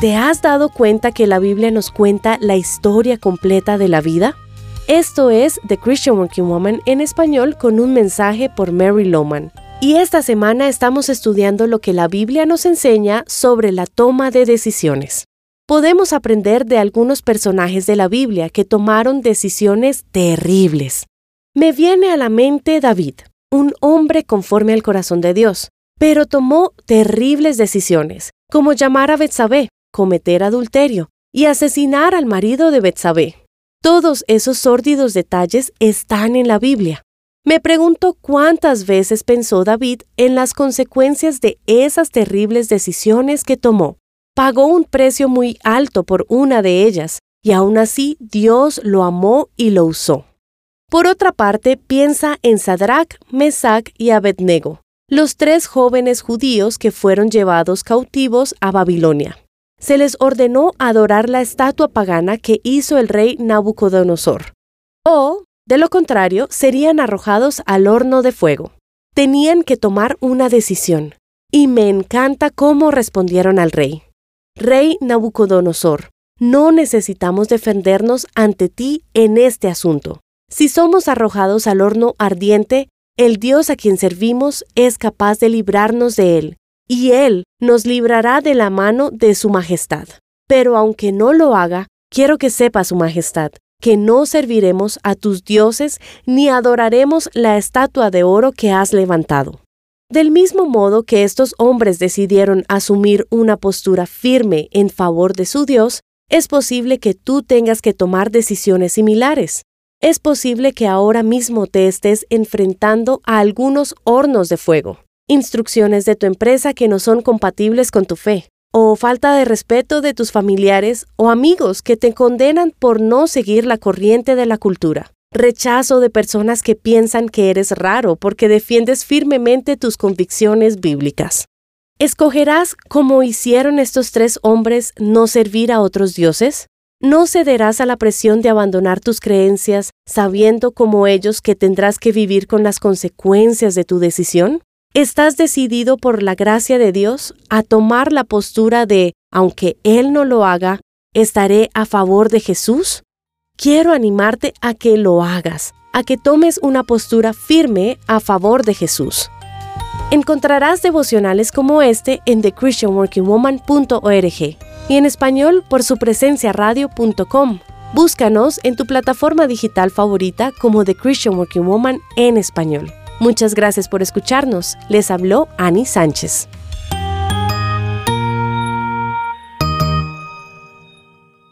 ¿Te has dado cuenta que la Biblia nos cuenta la historia completa de la vida? Esto es The Christian Working Woman en español con un mensaje por Mary Loman. Y esta semana estamos estudiando lo que la Biblia nos enseña sobre la toma de decisiones. Podemos aprender de algunos personajes de la Biblia que tomaron decisiones terribles. Me viene a la mente David, un hombre conforme al corazón de Dios, pero tomó terribles decisiones, como llamar a Betsabé, cometer adulterio y asesinar al marido de Betsabé. Todos esos sórdidos detalles están en la Biblia. Me pregunto cuántas veces pensó David en las consecuencias de esas terribles decisiones que tomó. Pagó un precio muy alto por una de ellas, y aún así Dios lo amó y lo usó. Por otra parte, piensa en Sadrach, Mesach y Abednego, los tres jóvenes judíos que fueron llevados cautivos a Babilonia se les ordenó adorar la estatua pagana que hizo el rey Nabucodonosor. O, de lo contrario, serían arrojados al horno de fuego. Tenían que tomar una decisión. Y me encanta cómo respondieron al rey. Rey Nabucodonosor, no necesitamos defendernos ante ti en este asunto. Si somos arrojados al horno ardiente, el Dios a quien servimos es capaz de librarnos de él y Él nos librará de la mano de Su Majestad. Pero aunque no lo haga, quiero que sepa Su Majestad, que no serviremos a tus dioses ni adoraremos la estatua de oro que has levantado. Del mismo modo que estos hombres decidieron asumir una postura firme en favor de su Dios, es posible que tú tengas que tomar decisiones similares. Es posible que ahora mismo te estés enfrentando a algunos hornos de fuego instrucciones de tu empresa que no son compatibles con tu fe, o falta de respeto de tus familiares o amigos que te condenan por no seguir la corriente de la cultura, rechazo de personas que piensan que eres raro porque defiendes firmemente tus convicciones bíblicas. ¿Escogerás, como hicieron estos tres hombres, no servir a otros dioses? ¿No cederás a la presión de abandonar tus creencias sabiendo como ellos que tendrás que vivir con las consecuencias de tu decisión? ¿Estás decidido por la gracia de Dios a tomar la postura de, aunque Él no lo haga, estaré a favor de Jesús? Quiero animarte a que lo hagas, a que tomes una postura firme a favor de Jesús. Encontrarás devocionales como este en thechristianworkingwoman.org y en español por su presencia radio.com. Búscanos en tu plataforma digital favorita como The Christian Working Woman en español. Muchas gracias por escucharnos. Les habló Ani Sánchez.